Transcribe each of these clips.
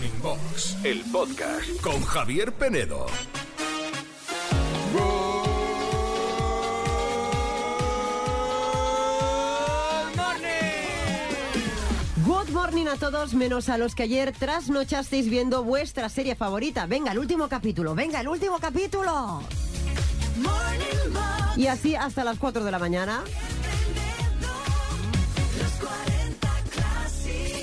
Morning Box, el podcast con Javier Penedo. Good morning a todos, menos a los que ayer trasnochasteis viendo vuestra serie favorita. Venga, el último capítulo, venga, el último capítulo. Y así hasta las 4 de la mañana.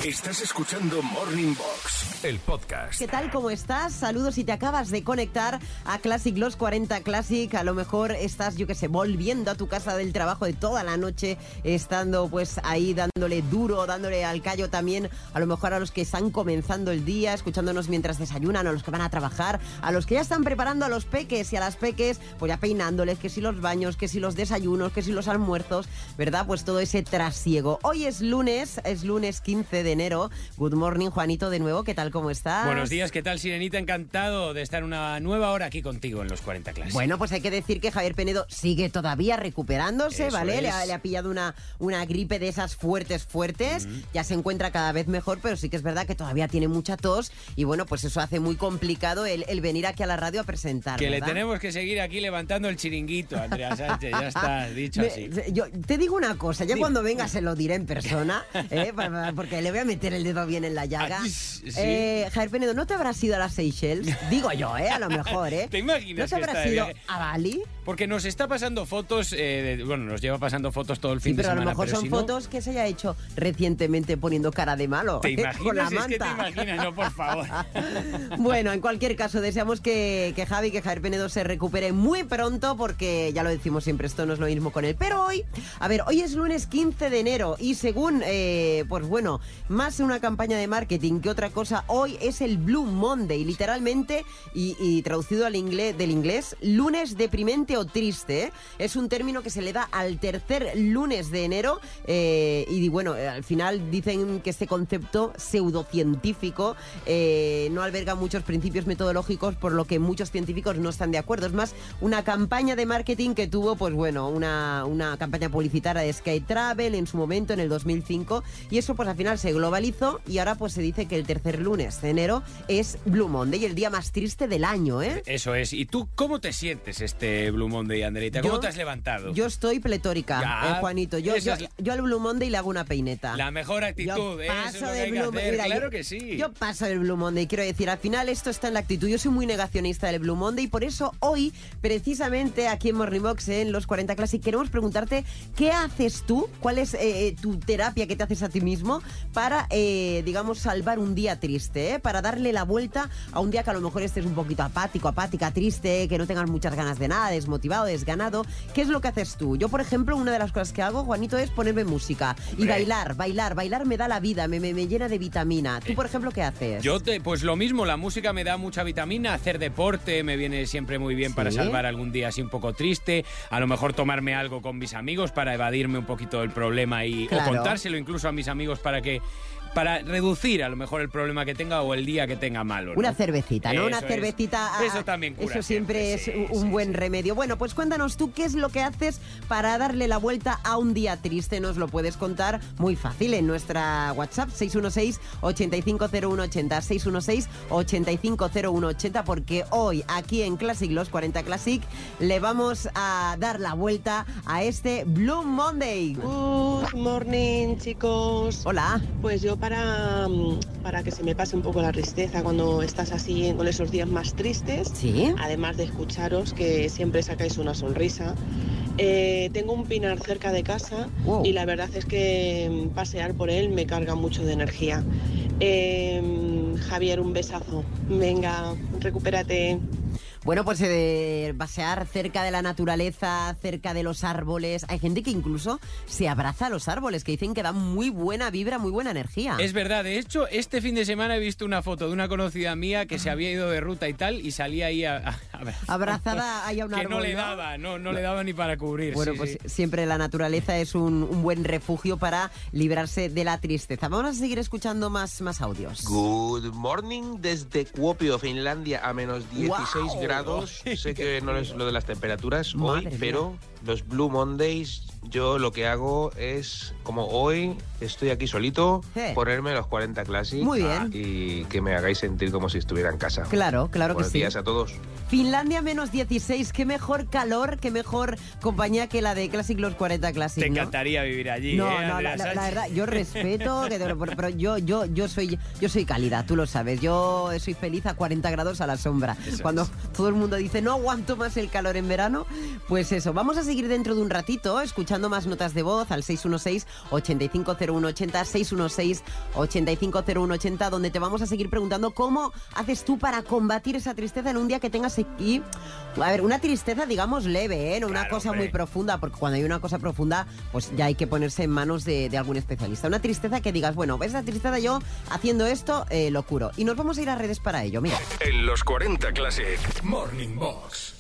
Estás escuchando Morning Box, el podcast. ¿Qué tal? ¿Cómo estás? Saludos si te acabas de conectar a Classic Los 40 Classic. A lo mejor estás, yo que sé, volviendo a tu casa del trabajo de toda la noche, estando pues ahí dándole duro, dándole al callo también. A lo mejor a los que están comenzando el día, escuchándonos mientras desayunan, a los que van a trabajar, a los que ya están preparando a los peques y a las peques, pues ya peinándoles, que si los baños, que si los desayunos, que si los almuerzos, ¿verdad? Pues todo ese trasiego. Hoy es lunes, es lunes 15 de enero. Good morning, Juanito, de nuevo. ¿Qué tal? ¿Cómo estás? Buenos días, ¿qué tal, Sirenita? Encantado de estar una nueva hora aquí contigo en los 40 clases. Bueno, pues hay que decir que Javier Penedo sigue todavía recuperándose, Eso ¿vale? Le ha, es. le ha pillado una, una gripe de esas fuertes, fuertes. Ya se encuentra cada vez mejor, pero sí que es verdad que todavía tiene mucha tos. Y bueno, pues eso hace muy complicado el, el venir aquí a la radio a presentar. que le tenemos que seguir aquí levantando el chiringuito, Andrea Sánchez. Ya está, dicho Me- así. yo te digo una cosa, ya Dime. cuando venga se lo diré en persona, ¿eh? Porque le voy a meter el dedo bien en la llaga. Sí. Eh, Javier Penedo, ¿no te habrás ido a las Seychelles? Digo yo, ¿eh? A lo mejor, ¿eh? ¿Te imaginas ¿No te que habrás está de ido viaje? a Bali? Porque nos está pasando fotos, eh, de- bueno, nos lleva pasando fotos todo el Sí, fin pero de a lo semana. mejor pero son si no, fotos que se haya hecho recientemente poniendo cara de malo. ¿Te ¿eh? Con la imaginas? Es que te imaginas, no, por favor. Bueno, en cualquier caso, deseamos que, que Javi, que Javier Penedo se recupere muy pronto, porque ya lo decimos siempre, esto no es lo mismo con él. Pero hoy, a ver, hoy es lunes 15 de enero y según, eh, pues bueno, más una campaña de marketing que otra cosa, hoy es el Blue Monday, literalmente, y, y traducido al inglés, del inglés, lunes deprimente triste. Es un término que se le da al tercer lunes de enero eh, y bueno, eh, al final dicen que este concepto pseudocientífico eh, no alberga muchos principios metodológicos por lo que muchos científicos no están de acuerdo. Es más, una campaña de marketing que tuvo, pues bueno, una, una campaña publicitaria de Sky Travel en su momento, en el 2005, y eso pues al final se globalizó y ahora pues se dice que el tercer lunes de enero es Blue Monday, el día más triste del año, ¿eh? Eso es. ¿Y tú cómo te sientes este Blue Monday, Andreita? ¿Cómo Yo- te has levantado? Yo estoy pletórica, eh, Juanito. Yo, yo, yo al Blue Monday le hago una peineta. La mejor actitud, Yo ¿eh? Eso paso del Blue. Monday. Claro que sí. Yo paso del Blue Monday. Quiero decir, al final esto está en la actitud. Yo soy muy negacionista del Blue Monday y por eso hoy, precisamente aquí en Morning Box, en los 40 Classic, queremos preguntarte qué haces tú, cuál es eh, tu terapia que te haces a ti mismo para, eh, digamos, salvar un día triste, ¿eh? para darle la vuelta a un día que a lo mejor estés un poquito apático, apática, triste, que no tengas muchas ganas de nada, desmotivado, desganado. ¿Qué es lo que haces tú? Yo, por ejemplo, una de las cosas que hago, Juanito, es ponerme música y Hombre. bailar, bailar, bailar me da la vida, me, me, me llena de vitamina. ¿Tú, por ejemplo, qué haces? Yo te, pues lo mismo, la música me da mucha vitamina, hacer deporte me viene siempre muy bien para salvar algún día así un poco triste, a lo mejor tomarme algo con mis amigos para evadirme un poquito del problema y Claro. o contárselo incluso a mis amigos para que para reducir a lo mejor el problema que tenga o el día que tenga malo. ¿no? Una cervecita, ¿no? Una es. cervecita. ah, Eso también cura Eso siempre, siempre, es sí, un sí, buen sí. remedio. Bueno, pues cuéntanos tú qué es lo que haces para darle la vuelta a un día triste. Nos lo puedes contar muy fácil en nuestra WhatsApp 616-850180. 616-850180 porque hoy aquí en Classic Los 40 Classic le vamos a dar la vuelta a este Blue Monday. Good morning, chicos. Hola. Pues yo para, mm, para que se me pase un poco la tristeza cuando estás así con esos días más tristes, ¿Sí? además de escucharos que siempre sacáis una sonrisa, eh, tengo un pinar cerca de casa Wow. y la verdad es que mm, pasear por él me carga mucho de energía. Eh, Javier, un besazo. Venga, recupérate. Bueno, pues eh, pasear cerca de la naturaleza, cerca de los árboles. Hay gente que incluso se abraza a los árboles, que dicen que dan muy buena vibra, muy buena energía. Es verdad, de hecho, este fin de semana he visto una foto de una conocida mía que se había ido de ruta y tal y salía ahí a, a- a- Abrazada ahí a un que árbol. no le daba, no, no le daba ni para cubrir. Bueno, sí, pues sí. siempre la naturaleza es un, un buen refugio para librarse de la tristeza. Vamos a seguir escuchando más, más audios. Good morning desde Kuopio, Finlandia, a menos 16 Guau. grados. Sé que no es lo de las temperaturas Madre hoy, mía. Los Blue Mondays, yo lo que hago es, como hoy estoy aquí solito, ponerme los 40 Classic Muy bien. y que me hagáis sentir como si estuviera en casa. Claro, claro que Buenos sí. días a todos. Finlandia menos 16, qué mejor calor, qué mejor compañía que la de Classic Los 40 Classic, Te ¿no? encantaría vivir allí, No, ¿eh, no, la, verdad, yo respeto, que te- pero, yo, yo, yo soy, yo soy cálida, tú lo sabes. Yo soy feliz a 40 grados a la sombra. Eso Cuando es. todo el mundo dice no aguanto más el calor en verano, pues eso. Vamos a seguir dentro de un ratito escuchando más notas de voz al 616-850180, 616-850180, donde te vamos a seguir preguntando cómo haces tú para combatir esa tristeza en un día que tengas aquí. A ver, una tristeza, digamos, leve, ¿eh? No una Claro, cosa hombre. muy profunda, porque cuando hay una cosa profunda, pues ya hay que ponerse en manos de, de algún especialista. Una tristeza que digas, bueno, esa tristeza yo haciendo esto eh, lo curo. Y nos vamos a ir a redes para ello, mira. En los 40 Classic. Morning Box.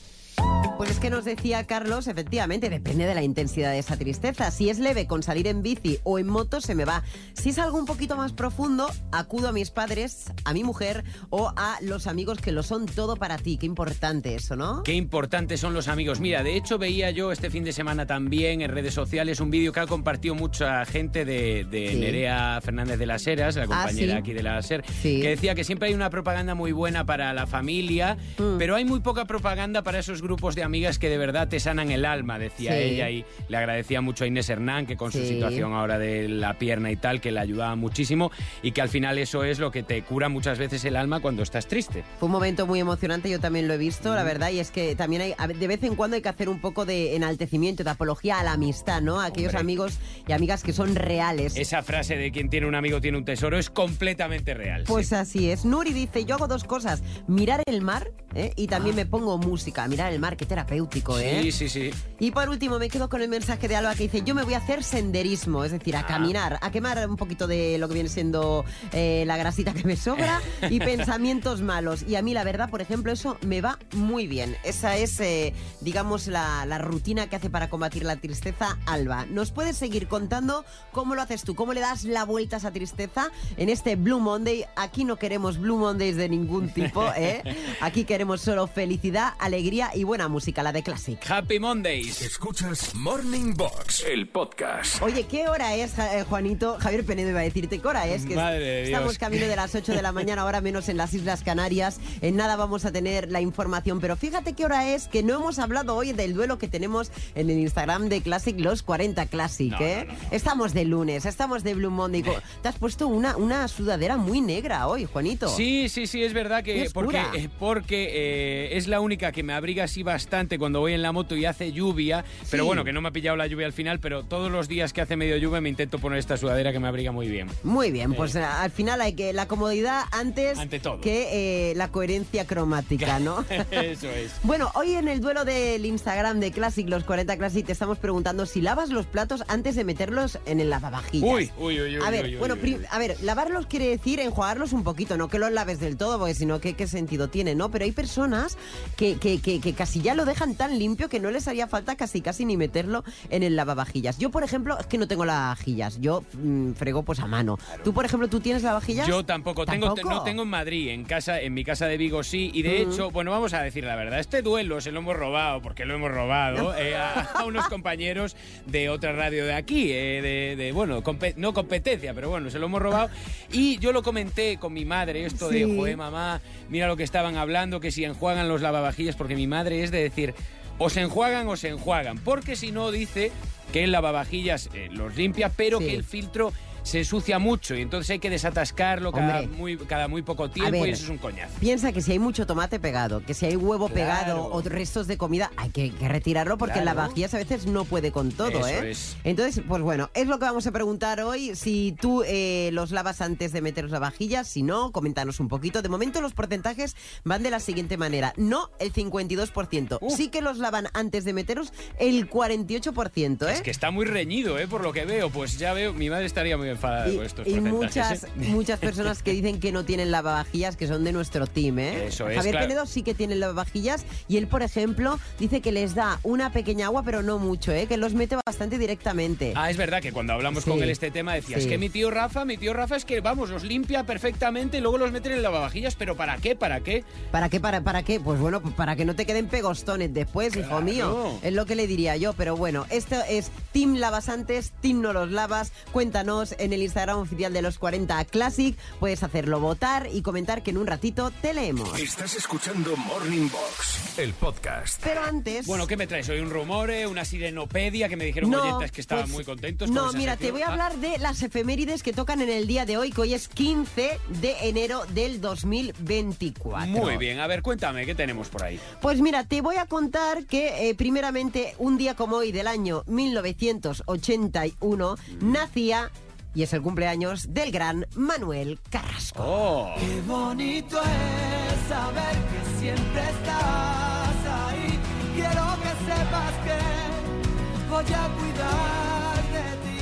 Pues es que nos decía Carlos, efectivamente, depende de la intensidad de esa tristeza. Si es leve con salir en bici o en moto, se me va. Si es algo un poquito más profundo, acudo a mis padres, a mi mujer o a los amigos que lo son todo para ti. Qué importante eso, ¿no? Qué importantes son los amigos. Mira, de hecho veía yo este fin de semana también en redes sociales un vídeo que ha compartido mucha gente de, de Sí. Nerea Fernández de las Heras, la compañera sí. aquí de la SER, Sí. que decía que siempre hay una propaganda muy buena para la familia, Mm. pero hay muy poca propaganda para esos grupos de amigas que de verdad te sanan el alma, decía Sí. ella, y le agradecía mucho a Inés Hernán, que con su situación ahora de la pierna y tal, que le ayudaba muchísimo, y que al final eso es lo que te cura muchas veces el alma cuando estás triste. Fue un momento muy emocionante, yo también lo he visto, la verdad, y es que también hay, de vez en cuando hay que hacer un poco de enaltecimiento, de apología a la amistad, ¿no? A aquellos Hombre. amigos y amigas que son reales. Esa frase de quien tiene un amigo tiene un tesoro es completamente real. Pues sí. así es. Nuri dice, yo hago dos cosas, mirar el mar ¿eh? y también me pongo música. Mirar el mar, qué terapéutico, ¿eh? Sí, sí, sí. Y por último me quedo con el mensaje de Alba que dice, yo me voy a hacer senderismo, es decir, a Ah. caminar, a quemar un poquito de lo que viene siendo eh, la grasita que me sobra y pensamientos malos. Y a mí la verdad, por ejemplo, eso me va muy bien. Esa es, eh, digamos, la, la rutina que hace para combatir la tristeza Alba. ¿Nos puedes seguir contando cómo lo haces tú? ¿Cómo le das la vuelta a esa tristeza en este Blue Monday? Aquí no queremos Blue Mondays de ningún tipo, ¿eh? Aquí queremos solo felicidad, alegría y buena música, la de Classic. Happy Mondays. Escuchas Morning Box, el podcast. Oye, ¿qué hora es, eh, Juanito? Javier Penedo iba a decirte, ¿qué hora es? Que Madre Dios. Estamos camino de las 8 de la mañana, ahora menos en las Islas Canarias. En nada vamos a tener la información, pero fíjate qué hora es, que no hemos hablado hoy del duelo que tenemos en el Instagram de Classic, los 40 Classic, No, ¿eh? no, no, no. Estamos de lunes, estamos de Blue Monday. Te has puesto una, una sudadera muy negra hoy, Juanito. Sí, sí, sí, es verdad que porque, eh, porque eh, es la única que me abriga así bastante cuando voy en la moto y hace lluvia. Pero Sí. bueno, que no me ha pillado la lluvia al final, pero todos los días que hace medio lluvia me intento poner esta sudadera que me abriga muy bien. Muy bien, pues eh, al final hay que la comodidad antes Ante todo. que eh, la coherencia cromática, ¿no? Eso es. Bueno, hoy en el duelo del Instagram de Classic, los 40 Classic, te estamos preguntando si lavas los platos antes de meterlos en el lavavajillas. Uy, uy, uy, uy. A ver, uy, uy, bueno, a ver, lavarlos quiere decir enjuagarlos un poquito, no que los laves del todo, porque si no, ¿qué, qué sentido tiene, no? Pero hay personas que, que- que- que casi ya lo dejan tan limpio que no les haría falta casi casi ni meterlo en el lavavajillas. Yo, por ejemplo, es que no tengo lavavajillas, yo mm, frego pues a mano. Tú, por ejemplo, ¿tú tienes lavavajillas? Yo tampoco, Tengo, no tengo en Madrid, en casa, en mi casa de Vigo sí, y de hecho, bueno, vamos a decir la verdad, este duelo se lo hemos robado, porque lo hemos robado, eh, a, a unos compañeros de otra radio de aquí, eh, de, de, bueno, no competencia, pero bueno, se lo hemos robado, y yo lo comenté con mi madre, esto Sí. de, joder, mamá, mira lo que estaban hablando, que si enjuagan los lavavajillas, porque mi madre es de decir, o se enjuagan o se enjuagan, porque si no dice que el lavavajillas eh, los limpia, pero Sí. que el filtro se ensucia mucho y entonces hay que desatascarlo cada Hombre. muy, cada muy poco tiempo ver. y eso es un coñazo. Piensa que si hay mucho tomate pegado, que si hay huevo Claro. pegado o restos de comida, hay que, que retirarlo porque Claro. la vajillas a veces no puede con todo, Eso ¿eh? es. Entonces, pues bueno, es lo que vamos a preguntar hoy. Si tú eh, los lavas antes de meter la vajillas, si no, coméntanos un poquito. De momento los porcentajes van de la siguiente manera. No, el 52%. Uf. Sí que los lavan antes de meteros el 48%, ¿eh? Es que está muy reñido, ¿eh? Por lo que veo, pues ya veo, mi madre estaría muy enfadada Y, con estos y porcentajes, muchas, ¿eh? muchas personas que dicen que no tienen lavavajillas, que son de nuestro team, ¿eh? Eso es, Javier claro. Penedo sí que tiene lavavajillas y él, por ejemplo, dice que les da una pequeña agua, pero no mucho, ¿eh? Que los mete bastante directamente. Ah, es verdad que cuando hablamos Sí. con él este tema decías Sí. que mi tío Rafa, mi tío Rafa es que, vamos, los limpia perfectamente y luego los mete en el lavavajillas, pero ¿para qué? ¿Para qué? ¿Para qué? Para, ¿Para qué? Pues bueno, para que no te queden pegostones después, hijo mío. Es lo que le diría yo. Pero bueno, esto es Team Lavasantes, Team No Los Lavas. Cuéntanos en el Instagram oficial de los 40 Classic. Puedes hacerlo votar y comentar que en un ratito te leemos. Estás escuchando Morning Box, el podcast. Pero antes... Bueno, ¿qué me traes? Hoy un rumor, eh? una sirenopedia que me dijeron oyentes que estaban pues, muy contentos. con No, mira, sección. te voy a Ah, hablar de las efemérides que tocan en el día de hoy, que hoy es 15 de enero del 2024. Muy bien, a ver, cuéntame, ¿qué tenemos por ahí? Pues mira, te voy a contar que eh, primeramente un día como hoy del año 1981 nacía y es el cumpleaños del gran Manuel Carrasco. Oh, Qué bonito es saber que siempre estás ahí. Quiero que sepas que voy a cuidar.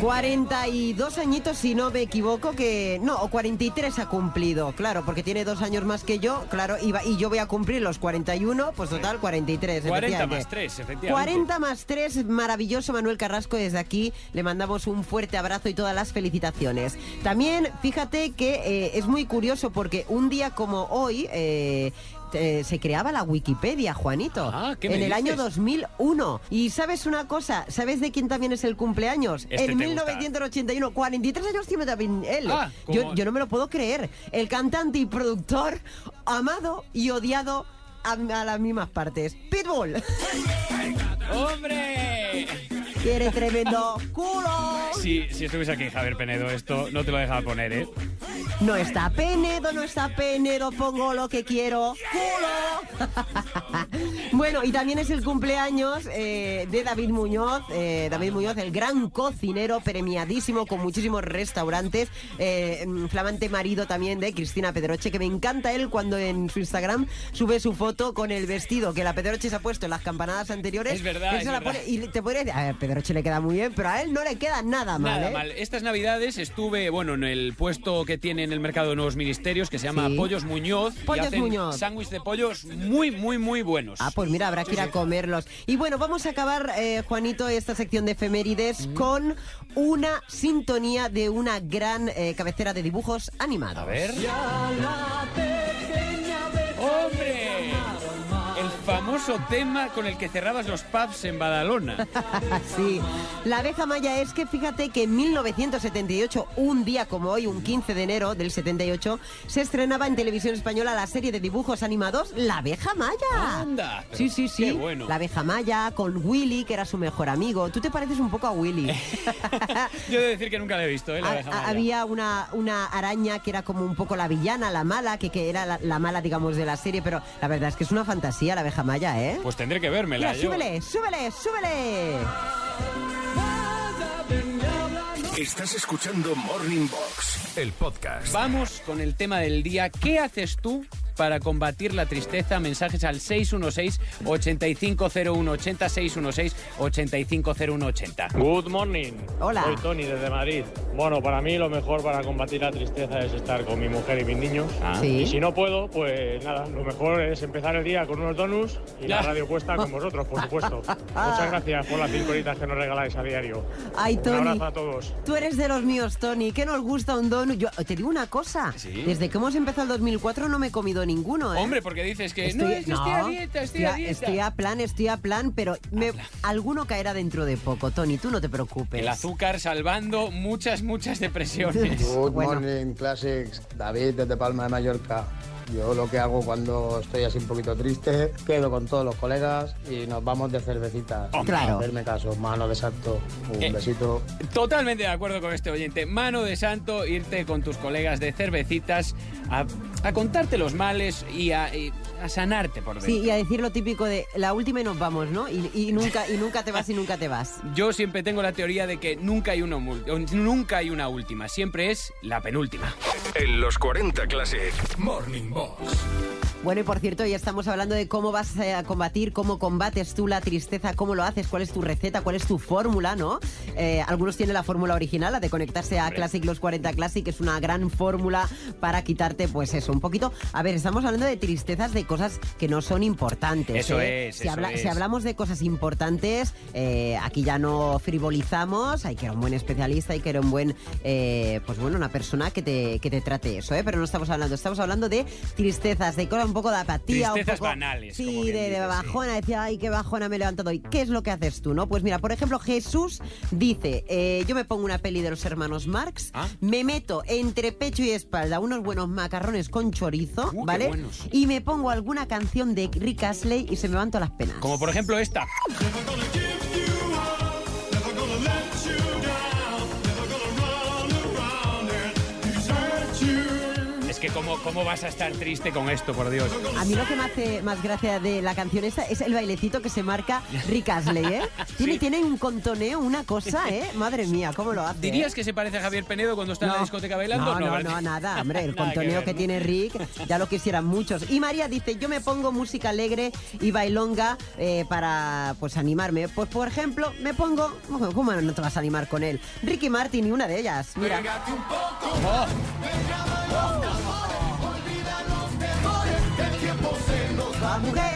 42 añitos, si no me equivoco, que... No, o 43 ha cumplido, claro, porque tiene dos años más que yo, claro, y, va- y yo voy a cumplir los 41, pues total, 43. 40 efectivamente. más 3, efectivamente. 40 más 3, maravilloso Manuel Carrasco desde aquí. Le mandamos un fuerte abrazo y todas las felicitaciones. También, fíjate que eh, es muy curioso porque un día como hoy... eh, eh, se creaba la Wikipedia, Juanito, Ah, ¿qué en me el año dices? 2001. Y sabes una cosa, ¿sabes de quién también es el cumpleaños? Este en te gusta. 1981, 43 años tiene también él. Ah, yo, yo no me lo puedo creer. El cantante y productor amado y odiado a, a las mismas partes. Pitbull. ¡Hombre! Tiene tremendo culo. Si, si estuviese aquí Javier Penedo, esto no te lo dejaba poner, ¿eh? No está Penedo, no está Penedo, pongo lo que quiero. ¡Culo! bueno, y también es el cumpleaños eh, de David Muñoz. eh, David Muñoz, el gran cocinero, premiadísimo con muchísimos restaurantes. eh, mm, flamante marido también de Cristina Pedroche, que me encanta él cuando en su Instagram sube su foto con el vestido que la Pedroche se ha puesto en las campanadas anteriores. Es verdad, Él se es la verdad. pone y te podría decir, a ver, Pedroche le queda muy bien, pero a él no le queda nada mal. Nada mal. Estas navidades estuve, bueno, en el puesto que tiene en el mercado de Nuevos Ministerios, que se llama Sí. Pollos Muñoz. Pollos y hacen Muñoz. sándwich de pollos muy, muy, muy buenos. Ah, pues mira, habrá que ir a comerlos. Y bueno, vamos a acabar, eh, Juanito, esta sección de efemérides con una sintonía de una gran eh, cabecera de dibujos animados. A ver. ¡Hombre! Famoso tema con el que cerrabas los pubs en Badalona. sí. La abeja maya es que fíjate que en 1978, un día como hoy, un 15 de enero del 78, se estrenaba en televisión española la serie de dibujos animados La abeja maya. Anda, Sí, sí, sí. qué bueno. La abeja maya con Willy, que era su mejor amigo. Tú te pareces un poco a Willy. Yo he de decir que nunca la he visto, ¿eh? La abeja maya. había una, una araña que era como un poco la villana, la mala, que, que era la, la mala, digamos, de la serie, pero la verdad es que es una fantasía la abeja maya, ¿eh? Pues tendré que vérmela. Mira, yo. súbele, súbele, súbele. Estás escuchando Morning Box, el podcast. Vamos con el tema del día. ¿Qué haces tú para combatir la tristeza? Mensajes al 616-850180, 616-850180. Good morning. Hola. Soy Tony desde Madrid. Bueno, para mí lo mejor para combatir la tristeza es estar con mi mujer y mis niños. Ah. Sí. Y si no puedo, pues nada, lo mejor es empezar el día con unos donuts y la radio puesta con vosotros, por supuesto. Muchas gracias por las cinco horitas que nos regaláis a diario. Ay, Un Tony. abrazo a todos. Tú eres de los míos, Tony. ¿Qué nos gusta un donut? Yo te digo una cosa. Sí. Desde que hemos empezado el 2004 no me he comido ninguno, ¿eh? Hombre, porque dices que no, es que estoy a dieta, estoy a dieta. estoy a plan, estoy a plan, pero me- alguno caerá dentro de poco, Tony. Tú no te preocupes. El azúcar salvando muchas, muchas depresiones. Good Bueno. morning, Classics. David desde Palma de Mallorca. Yo lo que hago cuando estoy así un poquito triste, quedo con todos los colegas y nos vamos de cervecitas. Claro. Hacerme caso, mano de santo. Un Eh. besito. Totalmente de acuerdo con este oyente. Mano de santo, irte con tus colegas de cervecitas a, a contarte los males y a, y a sanarte por dentro. Sí, y a decir lo típico de la última y nos vamos, ¿no? Y, y nunca, y nunca te vas y nunca te vas. Yo siempre tengo la teoría de que nunca hay, una, nunca hay una última, siempre es la penúltima. En los 40 Classic Morning Box. Bueno, y por cierto, ya estamos hablando de cómo vas a combatir, cómo combates tú la tristeza, cómo lo haces, cuál es tu receta, cuál es tu fórmula, ¿no? Eh, algunos tienen la fórmula original, la de conectarse a Classic Los 40 Classic, que es una gran fórmula para quitarte, pues eso, un poquito. A ver, estamos hablando de tristezas, de cosas que no son importantes. Eso ¿eh? es, Si, eso es. si hablamos de cosas importantes, eh, aquí ya no frivolizamos, hay que ir a un buen especialista, hay que ir a un buen, eh, pues bueno, una persona que te, que te trate eso, ¿eh? Pero no estamos hablando, estamos hablando de tristezas, de cosas un poco de apatía. un Tristezas poco- banales, Sí, de, de dice, sí. bajona, decía, ay, qué bajona me he levantado hoy. ¿Qué es lo que haces tú, no? Pues mira, por ejemplo, Jesús dice, yo me pongo una peli de los hermanos Marx, Ah. me meto entre pecho y espalda unos buenos macarrones con chorizo, Uh, ¿vale? buenos. Y me pongo alguna canción de Rick Astley y se me van todas las penas. Como por ejemplo esta. Que cómo, cómo vas a estar triste con esto, por Dios. A mí lo que me hace más gracia de la canción esta es el bailecito que se marca Rick Astley, ¿eh? Tiene, Sí. tiene un contoneo, una cosa, ¿eh? Madre mía, ¿cómo lo hace? ¿Dirías eh? que se parece a Javier Penedo cuando está en la discoteca bailando? No, no, no, nada, hombre, el Nada que contoneo ver, que, tiene Rick, ya lo quisieran muchos. Y María dice, yo me pongo música alegre y bailonga eh, para, pues, animarme. Pues, por ejemplo, me pongo, ¿cómo no te vas a animar con él? Ricky Martin y una de ellas, mira. Oh, La mujer. Eso es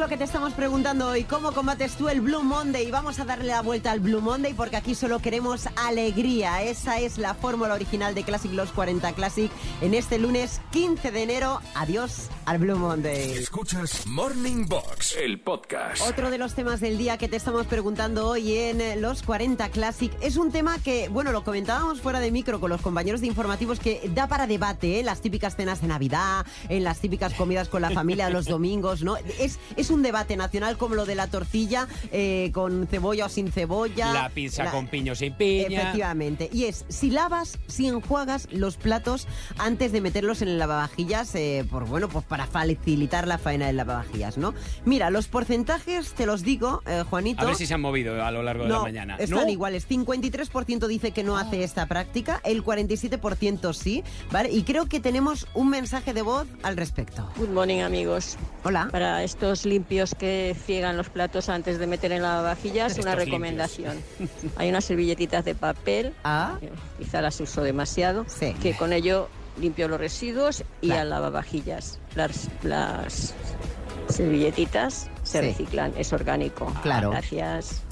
lo que te estamos preguntando hoy. ¿Cómo combates tú el Blue Monday? Vamos a darle la vuelta al Blue Monday porque aquí solo queremos alegría. Esa es la fórmula original de Classic Los 40 Classic. En este lunes 15 de enero, adiós al Blue Monday. Escuchas Morning Box, el podcast. Otro de los temas del día que te estamos preguntando hoy en eh, los 40 Classic es un tema que, bueno, lo comentábamos fuera de micro con los compañeros de informativos que da para debate, ¿eh? Las típicas cenas de Navidad, en las típicas comidas con la familia los domingos, ¿no? Es, es un debate nacional como lo de la tortilla eh, con cebolla o sin cebolla. La pizza La- con piño sin piña. Efectivamente. Y es si lavas, si enjuagas los platos antes de meterlos en el lavavajillas, eh, por bueno, pues para facilitar la faena del lavavajillas, ¿no? Mira, los porcentajes te los digo, eh, Juanito. A ver si se han movido a lo largo de la mañana. están ¿No? iguales. 53% dice que no hace esta práctica, el 47% sí, ¿vale? Y creo que tenemos un mensaje de voz al respecto. Good morning amigos. Hola. Para estos limpios que friegan los platos antes de meter en la vajillas, una recomendación. Hay unas servilletitas de papel, Ah, quizá las uso demasiado, Sí. que con ello limpio los residuos y Claro. al lavavajillas. Las, las servilletitas se Sí. reciclan, es orgánico. Claro. Gracias.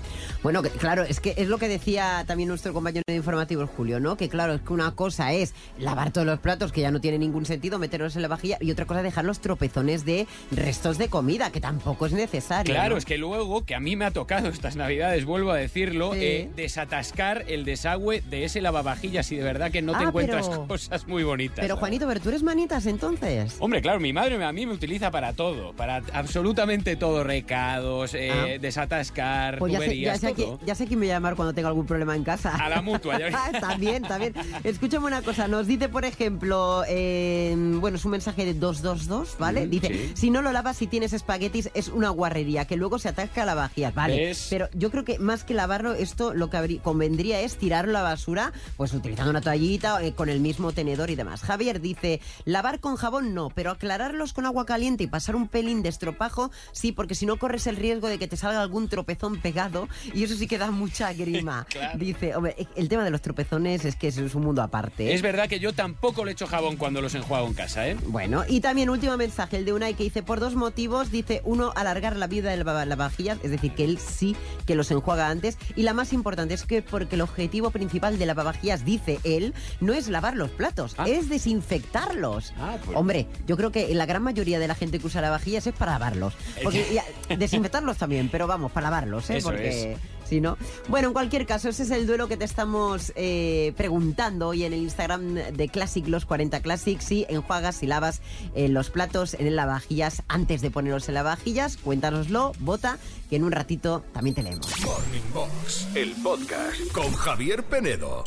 Bueno, que, claro, es que es lo que decía también nuestro compañero de informativos, Julio, ¿no? Que claro, es que una cosa es lavar todos los platos, que ya no tiene ningún sentido, meterlos en la vajilla, y otra cosa es dejar los tropezones de restos de comida, que tampoco es necesario. Claro, ¿no? es que luego, que a mí me ha tocado estas navidades, vuelvo a decirlo, Sí. eh, desatascar el desagüe de ese lavavajillas y de verdad que no te Ah, encuentras pero- cosas muy bonitas. Pero. Juanito, pero tú eres manitas entonces. Hombre, claro, mi madre a mí me utiliza para todo, para absolutamente todo, recados, eh, Ah. desatascar, Pues ya sé, ya, tuberías, sé ya sé quién me voy a llamar cuando tenga algún problema en casa. A la mutua, ya también, también. Escúchame una cosa, nos dice, por ejemplo, eh, bueno, es un mensaje de 222, ¿vale? Mm, dice, sí. si no lo lavas si tienes espaguetis es una guarrería, que luego se atasca a la vajilla, ¿vale? ¿Ves? Pero yo creo que más que lavarlo, esto lo que convendría es tirarlo a la basura, pues utilizando una toallita, eh, con el mismo tenedor y demás. Javier dice, lavar con jabón no, pero aclararlos con agua caliente y pasar un pelín de estropajo, sí, porque si no corres el riesgo de que te salga algún tropezón pegado y eso sí que da mucha grima. Claro. Dice, hombre, el tema de los tropezones es que eso es un mundo aparte. Es verdad que yo tampoco le echo jabón cuando los enjuago en casa, ¿eh? Bueno, y también último mensaje, el de Unai que dice por dos motivos, dice uno, alargar la vida de la lavavajillas, es decir, que él sí que los enjuaga antes, y la más importante es que porque el objetivo principal de lavavajillas, dice él, no es lavar los platos, Ah. es desinfectarlos. Ah, pues- Hombre, yo creo que la gran mayoría de la gente que usa lavavajillas es para lavarlos, porque, y desinfectarlos también, pero vamos, para lavarlos, ¿eh? Eso porque Sí, ¿no? Bueno, en cualquier caso, ese es el duelo que te estamos eh, preguntando hoy en el Instagram de Classic Los 40 Classic. Si enjuagas y lavas eh, los platos en el lavavajillas antes de ponerlos en lavavajillas, cuéntanoslo, vota, que en un ratito también te leemos. Morning Box, el podcast con Javier Penedo.